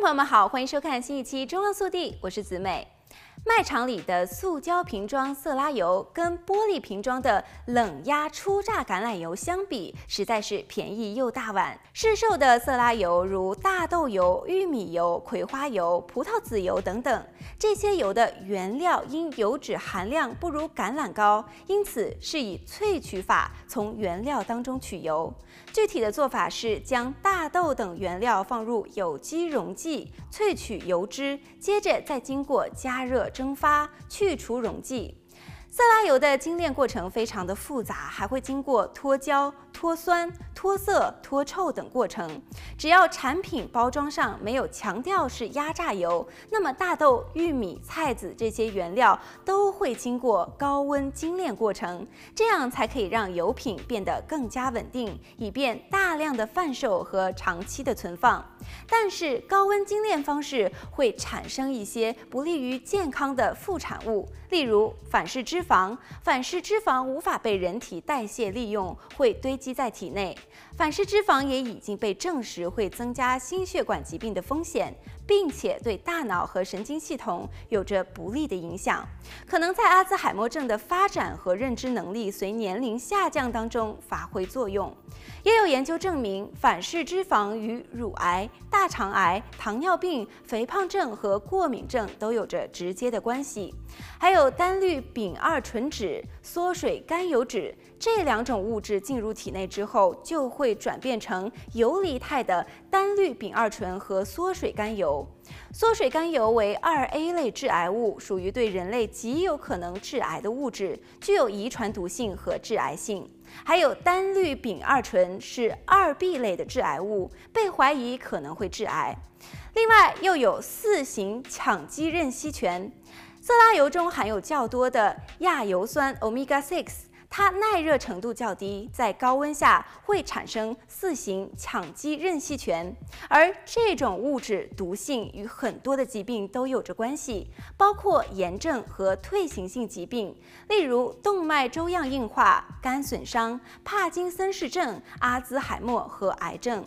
朋友们好，欢迎收看新一期《中央速递》，我是子美。卖场里的塑胶瓶装色拉油跟玻璃瓶装的冷压初榨橄榄油相比，实在是便宜又大碗。市售的色拉油如大豆油、玉米油、葵花油、葡萄籽油等等，这些油的原料因油脂含量不如橄榄高，因此是以萃取法从原料当中取油。具体的做法是将大豆等原料放入有机溶剂萃取油脂，接着再经过加热。蒸发去除溶剂，色拉油的精炼过程非常的复杂，还会经过脱胶。脱酸、脱色、脱臭等过程，只要产品包装上没有强调是压榨油，那么大豆、玉米、菜籽这些原料都会经过高温精炼过程，这样才可以让油品变得更加稳定，以便大量的贩售和长期的存放。但是高温精炼方式会产生一些不利于健康的副产物，例如反式脂肪。反式脂肪无法被人体代谢利用，会堆积。在体内，反式脂肪也已经被证实会增加心血管疾病的风险。并且对大脑和神经系统有着不利的影响，可能在阿兹海默症的发展和认知能力随年龄下降当中发挥作用。也有研究证明，反式脂肪与乳癌、大肠癌、糖尿病、肥胖症和过敏症都有着直接的关系。还有单氯丙二醇酯、缩水甘油酯这两种物质进入体内之后，就会转变成游离态的单氯丙二醇和缩水甘油。缩水甘油为二 A 类致癌物，属于对人类极有可能致癌的物质，具有遗传毒性和致癌性。还有单氯丙二醇是二 B 类的致癌物，被怀疑可能会致癌。另外，又有四型羟基壬烯醛，色拉油中含有较多的亚油酸 Omega six。6,。它耐热程度较低，在高温下会产生四型羟基壬烯醛，而这种物质毒性与很多的疾病都有着关系，包括炎症和退行性疾病，例如动脉粥样硬化、肝损伤、帕金森氏症、阿兹海默和癌症。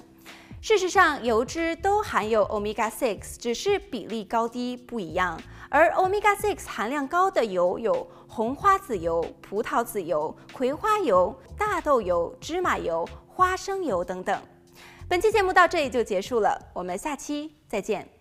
事实上，油脂都含有 Omega 6，只是比例高低不一样。而 Omega 6含量高的油有红花籽油、葡萄籽油、葵花油、大豆油、芝麻油、花生油等等。本期节目到这里就结束了，我们下期再见。